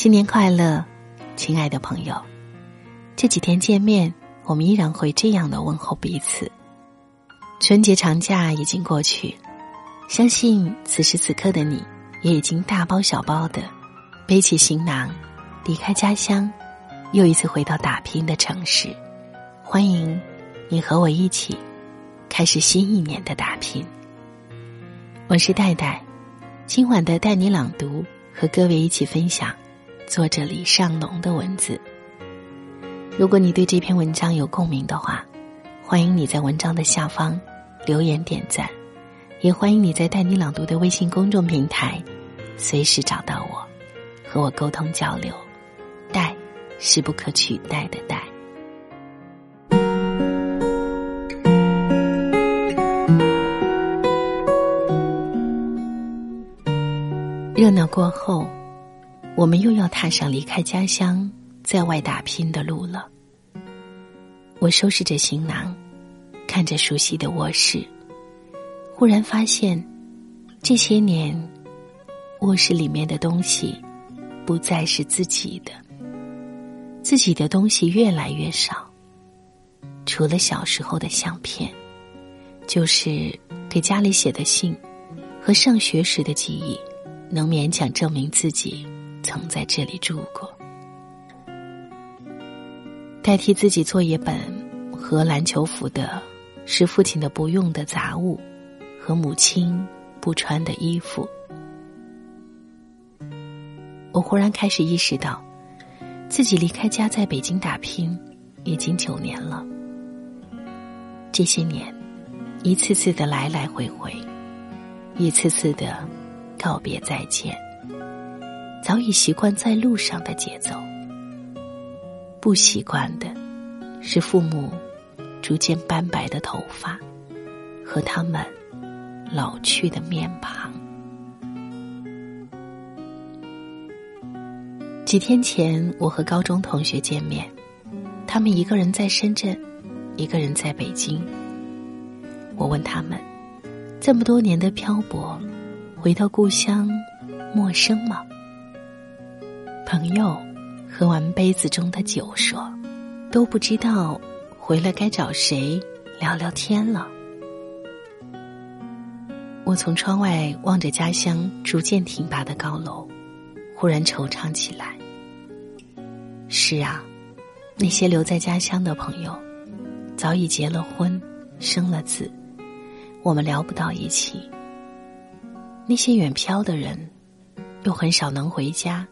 新年快乐，亲爱的朋友！这几天见面，我们依然会这样的问候彼此。春节长假已经过去，相信此时此刻的你，也已经大包小包的背起行囊，离开家乡，又一次回到打拼的城市。欢迎你和我一起开始新一年的打拼。我是戴戴，今晚的带你朗读，和各位一起分享作者李尚龙的文字。如果你对这篇文章有共鸣的话，欢迎你在文章的下方留言点赞，也欢迎你在带你朗读的微信公众平台随时找到我，和我沟通交流。带是不可取代的带。热闹过后，我们又要踏上离开家乡，在外打拼的路了。我收拾着行囊，看着熟悉的卧室，忽然发现，这些年，卧室里面的东西，不再是自己的，自己的东西越来越少。除了小时候的相片，就是给家里写的信，和上学时的记忆。能勉强证明自己曾在这里住过。代替自己作业本和篮球服的，是父亲的不用的杂物和母亲不穿的衣服。我忽然开始意识到，自己离开家在北京打拼已经九年了。这些年，一次次的来来回回，一次次的。告别再见，早已习惯在路上的节奏。不习惯的，是父母逐渐斑白的头发，和他们老去的面庞。几天前，我和高中同学见面，他们一个人在深圳，一个人在北京。我问他们，这么多年的漂泊。回到故乡，陌生吗？朋友喝完杯子中的酒，说：“都不知道回来该找谁聊聊天了。”我从窗外望着家乡逐渐挺拔的高楼，忽然惆怅起来。是啊，那些留在家乡的朋友，早已结了婚，生了子，我们聊不到一起。那些远漂的人，又很少能回家，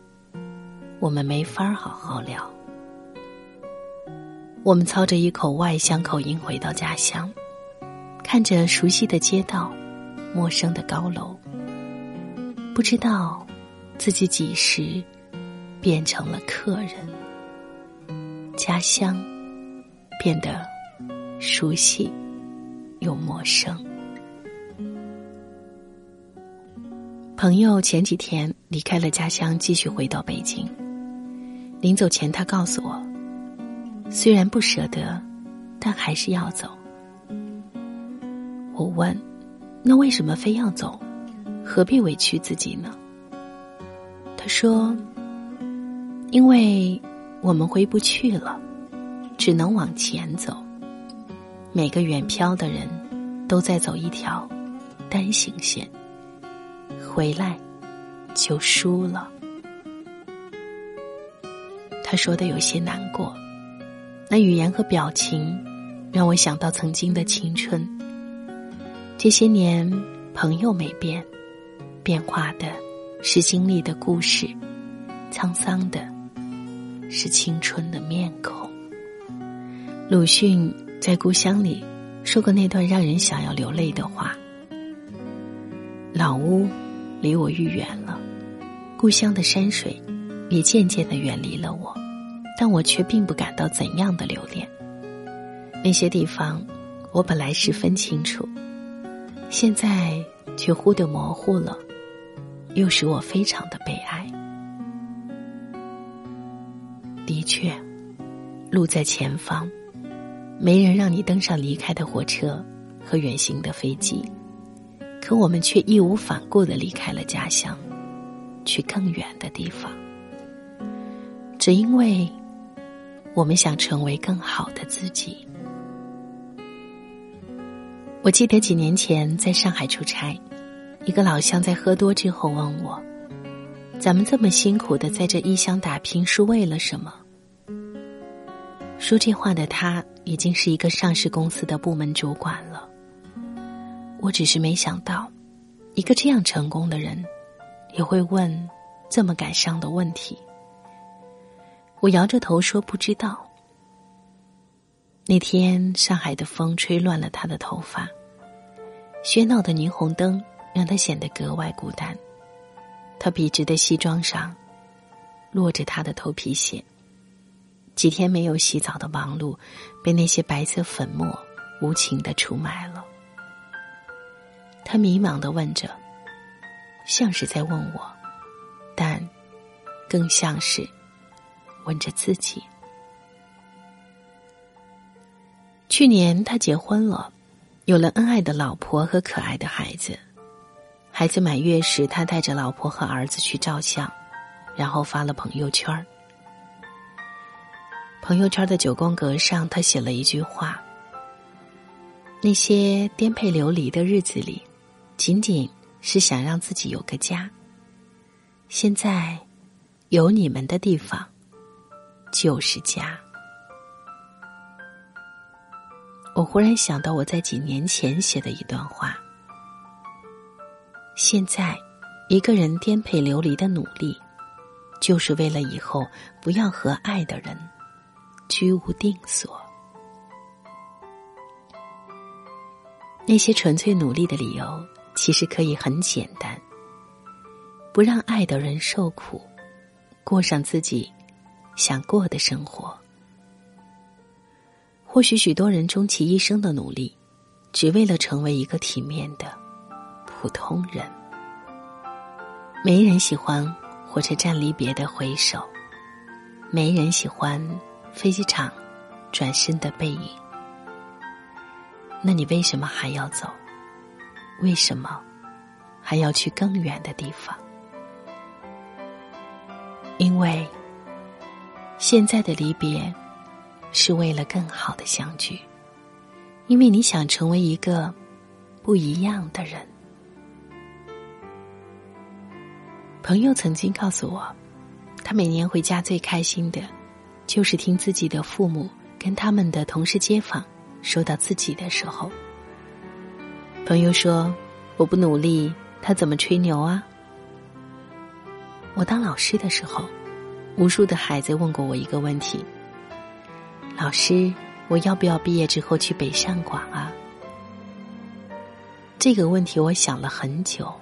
我们没法好好聊。我们操着一口外乡口音回到家乡，看着熟悉的街道，陌生的高楼，不知道自己几时变成了客人，家乡变得熟悉又陌生。朋友前几天离开了家乡，继续回到北京。临走前，他告诉我，虽然不舍得，但还是要走。我问：“那为什么非要走？何必委屈自己呢？”他说：“因为我们回不去了，只能往前走。每个远漂的人都在走一条单行线。”回来，就输了。他说的有些难过，那语言和表情让我想到曾经的青春。这些年，朋友没变，变化的是经历的故事，沧桑的是青春的面孔。鲁迅在《故乡》里说过那段让人想要流泪的话：“老屋。”离我愈远了，故乡的山水也渐渐的远离了我，但我却并不感到怎样的留恋。那些地方，我本来十分清楚，现在却忽的模糊了，又使我非常的悲哀。的确，路在前方，没人让你登上离开的火车和远行的飞机。可我们却义无反顾的离开了家乡，去更远的地方。只因为我们想成为更好的自己。我记得几年前在上海出差，一个老乡在喝多之后问我：“咱们这么辛苦的在这异乡打拼是为了什么？”说这话的他已经是一个上市公司的部门主管了。我只是没想到，一个这样成功的人，也会问这么感伤的问题。我摇着头说：“不知道。”那天，上海的风吹乱了他的头发，喧闹的霓虹灯让他显得格外孤单。他笔直的西装上落着他的头皮屑。几天没有洗澡的忙碌，被那些白色粉末无情的出卖了。他迷茫的问着，像是在问我，但更像是。问着自己。去年他结婚了，有了恩爱的老婆和可爱的孩子。孩子满月时，他带着老婆和儿子去照相，然后发了朋友圈。朋友圈的九宫格上，他写了一句话：“那些颠沛流离的日子里，仅仅是想让自己有个家。现在，有你们的地方。”就是家。我忽然想到我在几年前写的一段话：现在，一个人颠沛流离的努力，就是为了以后不要和爱的人居无定所。那些纯粹努力的理由，其实可以很简单：不让爱的人受苦，过上自己。想过的生活，或许许多人终其一生的努力，只为了成为一个体面的普通人。没人喜欢火车站离别的挥手，没人喜欢飞机场转身的背影。那你为什么还要走？为什么还要去更远的地方？因为。现在的离别，是为了更好的相聚，因为你想成为一个不一样的人。朋友曾经告诉我，他每年回家最开心的，就是听自己的父母跟他们的同事街坊说到自己的时候。朋友说：“我不努力，他怎么吹牛啊？”我当老师的时候。无数的孩子问过我一个问题：“老师，我要不要毕业之后去北上广啊？”这个问题我想了很久。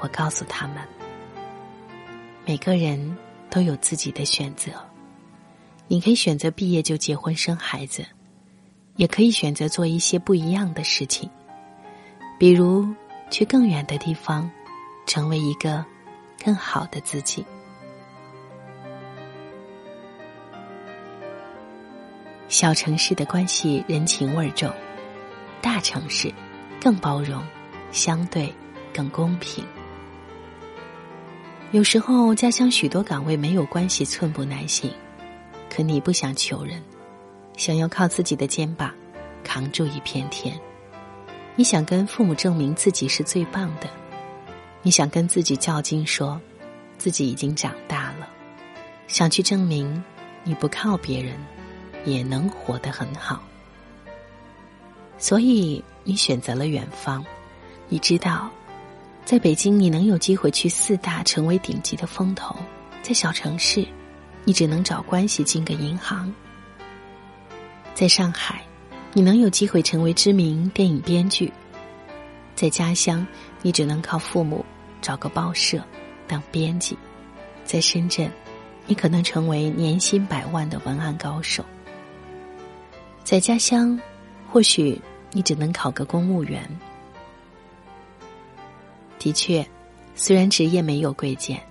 我告诉他们：“每个人都有自己的选择，你可以选择毕业就结婚生孩子，也可以选择做一些不一样的事情，比如去更远的地方，成为一个更好的自己。”小城市的关系人情味重，大城市更包容，相对更公平。有时候家乡许多岗位没有关系，寸步难行，可你不想求人，想要靠自己的肩膀扛住一片天。你想跟父母证明自己是最棒的，你想跟自己较劲，说自己已经长大了，想去证明你不靠别人。也能活得很好，所以你选择了远方。你知道，在北京你能有机会去四大，成为顶级的风投；在小城市，你只能找关系进个银行；在上海，你能有机会成为知名电影编剧；在家乡，你只能靠父母找个报社当编辑；在深圳，你可能成为年薪百万的文案高手。在家乡，或许你只能考个公务员。的确，虽然职业没有贵贱，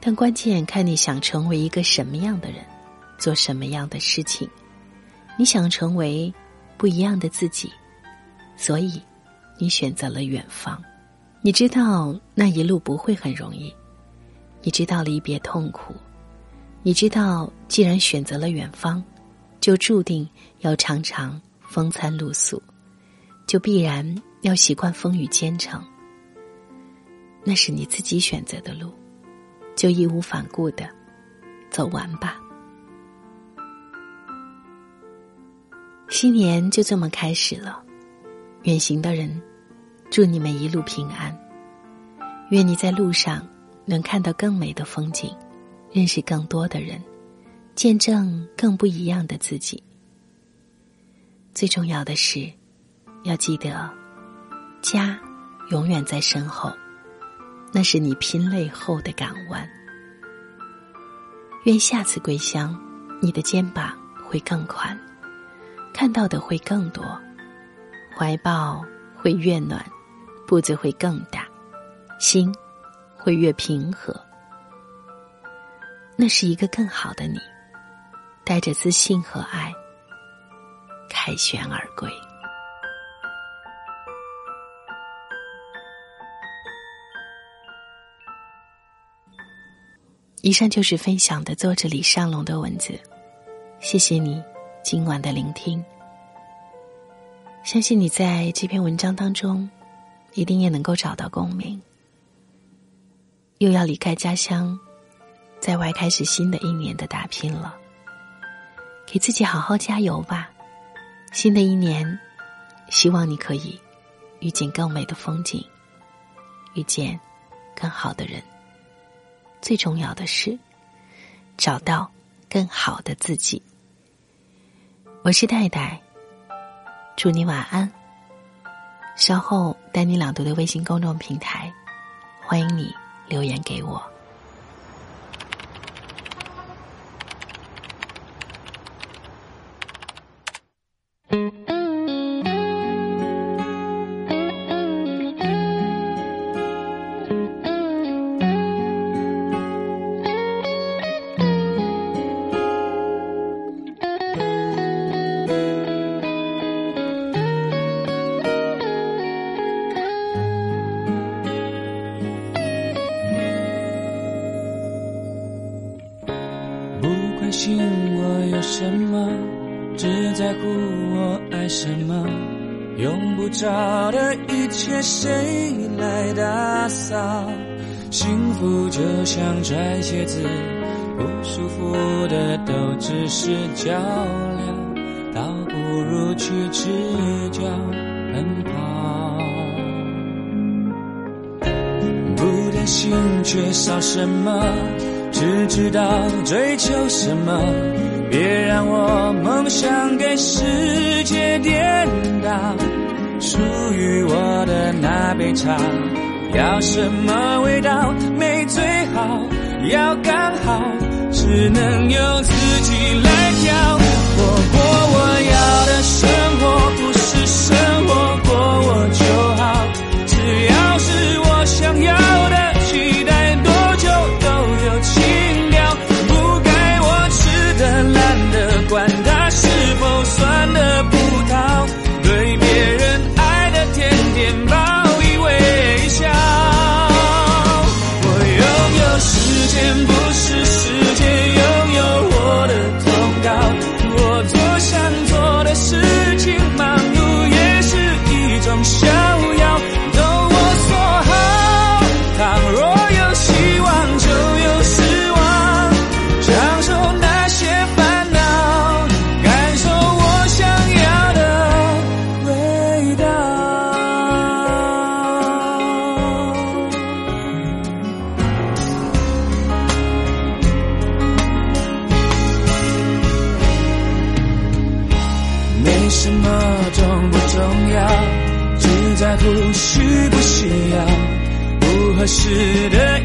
但关键看你想成为一个什么样的人，做什么样的事情。你想成为不一样的自己，所以你选择了远方。你知道那一路不会很容易，你知道离别痛苦，你知道，既然选择了远方，就注定要常常风餐露宿，就必然要习惯风雨兼程。那是你自己选择的路，就义无反顾的走完吧。新年就这么开始了，远行的人，祝你们一路平安。愿你在路上能看到更美的风景，认识更多的人，见证更不一样的自己。最重要的是，要记得，家永远在身后，那是你拼累后的港湾。愿下次归乡，你的肩膀会更宽。看到的会更多，怀抱会越暖，步子会更大，心会越平和。那是一个更好的你，带着自信和爱，凯旋而归。以上就是分享的作者李尚龙的文字，谢谢你。今晚的聆听，相信你在这篇文章当中，一定也能够找到共鸣。又要离开家乡，在外开始新的一年的打拼了，给自己好好加油吧！新的一年，希望你可以遇见更美的风景，遇见更好的人，最重要的是找到更好的自己。我是戴戴，祝你晚安。稍后带你朗读的微信公众平台，欢迎你留言给我。用不着的一切，谁来打扫？幸福就像穿鞋子，不舒服的都只是较量，倒不如去赤脚奔跑。不担心缺少什么。只知道追求什么，别让我梦想给世界颠倒。属于我的那杯茶，要什么味道？没最好，要刚好，只能由自己来挑。我过我要的生活，不是生活过我就好，只要是我想要什么重不重要？只在乎需不需要？不合适的